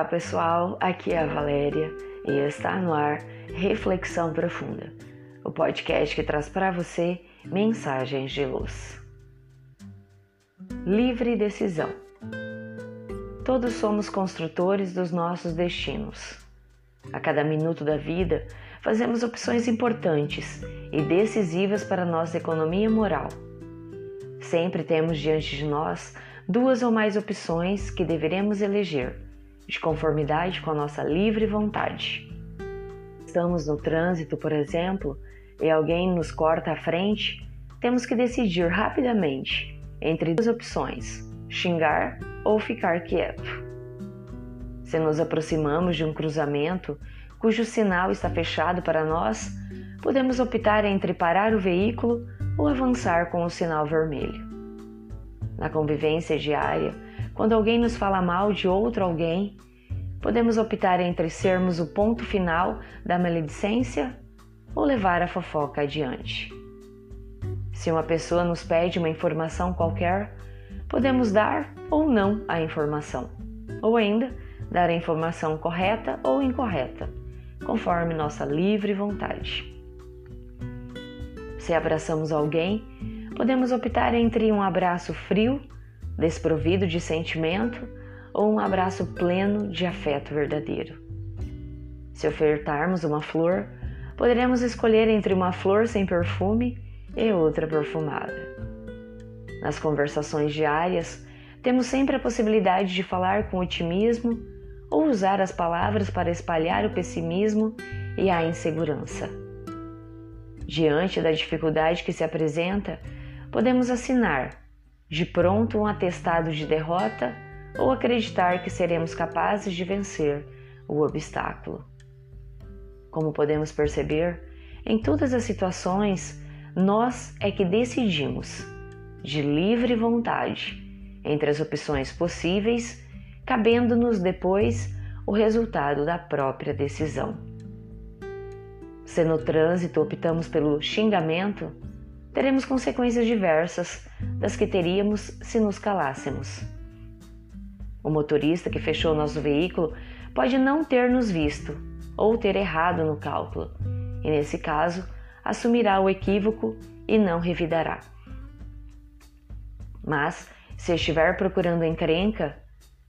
Olá pessoal, aqui é a Valéria e está no ar Reflexão Profunda, o podcast que traz para você mensagens de luz. Livre decisão. Todos somos construtores dos nossos destinos. A cada minuto da vida, fazemos opções importantes e decisivas para nossa economia moral. Sempre temos diante de nós duas ou mais opções que deveremos eleger de conformidade com a nossa livre vontade. Estamos no trânsito, por exemplo, e alguém nos corta à frente, temos que decidir rapidamente entre duas opções: xingar ou ficar quieto. Se nos aproximamos de um cruzamento cujo sinal está fechado para nós, podemos optar entre parar o veículo ou avançar com o sinal vermelho. Na convivência diária, quando alguém nos fala mal de outro alguém, podemos optar entre sermos o ponto final da maledicência ou levar a fofoca adiante. Se uma pessoa nos pede uma informação qualquer, podemos dar ou não a informação, ou ainda dar a informação correta ou incorreta, conforme nossa livre vontade. Se abraçamos alguém, podemos optar entre um abraço frio desprovido de sentimento, ou um abraço pleno de afeto verdadeiro. Se ofertarmos uma flor, poderemos escolher entre uma flor sem perfume e outra perfumada. Nas conversações diárias, temos sempre a possibilidade de falar com otimismo ou usar as palavras para espalhar o pessimismo e a insegurança. Diante da dificuldade que se apresenta, podemos assinar de pronto um atestado de derrota ou acreditar que seremos capazes de vencer o obstáculo. Como podemos perceber, em todas as situações, nós é que decidimos, de livre vontade, entre as opções possíveis, cabendo-nos depois o resultado da própria decisão. Se no trânsito optamos pelo xingamento, teremos consequências diversas das que teríamos se nos calássemos. O motorista que fechou nosso veículo pode não ter nos visto ou ter errado no cálculo, e nesse caso, assumirá o equívoco e não revidará. Mas, se estiver procurando encrenca,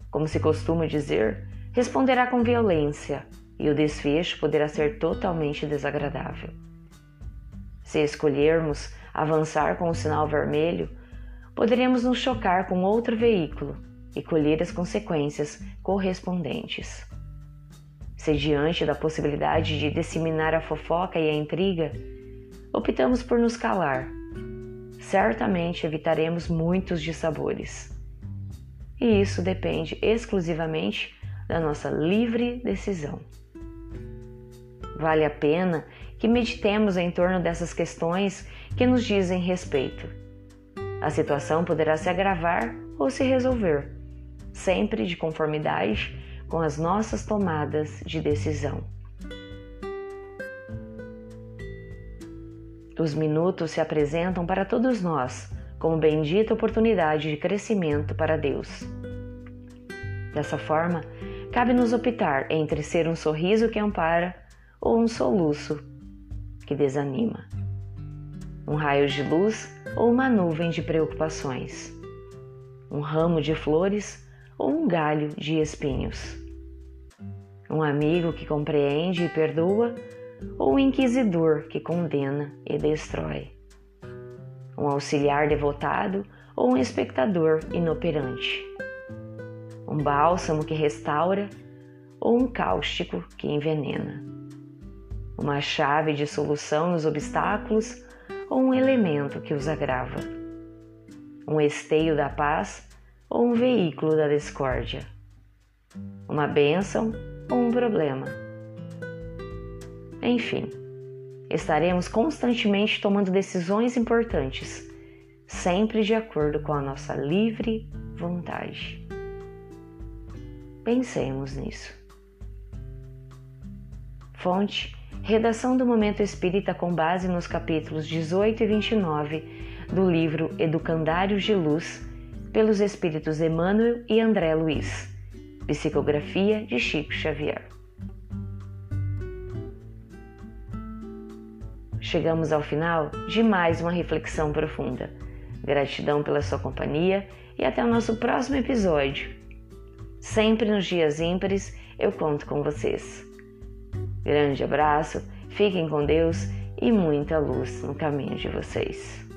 como se costuma dizer, responderá com violência e o desfecho poderá ser totalmente desagradável. Se escolhermos avançar com o sinal vermelho, poderemos nos chocar com outro veículo e colher as consequências correspondentes. Se diante da possibilidade de disseminar a fofoca e a intriga, optamos por nos calar, certamente evitaremos muitos dissabores. E isso depende exclusivamente da nossa livre decisão. Vale a pena que meditemos em torno dessas questões que nos dizem respeito. A situação poderá se agravar ou se resolver, sempre de conformidade com as nossas tomadas de decisão. Os minutos se apresentam para todos nós como bendita oportunidade de crescimento para Deus. Dessa forma, cabe-nos optar entre ser um sorriso que ampara ou um soluço que desanima, um raio de luz ou uma nuvem de preocupações, um ramo de flores ou um galho de espinhos, um amigo que compreende e perdoa ou um inquisidor que condena e destrói, um auxiliar devotado ou um espectador inoperante, um bálsamo que restaura ou um cáustico que envenena. Uma chave de solução nos obstáculos ou um elemento que os agrava, um esteio da paz ou um veículo da discórdia, uma bênção ou um problema. Enfim, estaremos constantemente tomando decisões importantes, sempre de acordo com a nossa livre vontade. Pensemos nisso. Fonte Redação do Momento Espírita com base nos capítulos 18 e 29 do livro Educandários de Luz, pelos espíritos Emmanuel e André Luiz, Psicografia de Chico Xavier. Chegamos ao final de mais uma reflexão profunda. Gratidão pela sua companhia e até o nosso próximo episódio. Sempre nos dias ímpares eu conto com vocês. Grande abraço, fiquem com Deus e muita luz no caminho de vocês.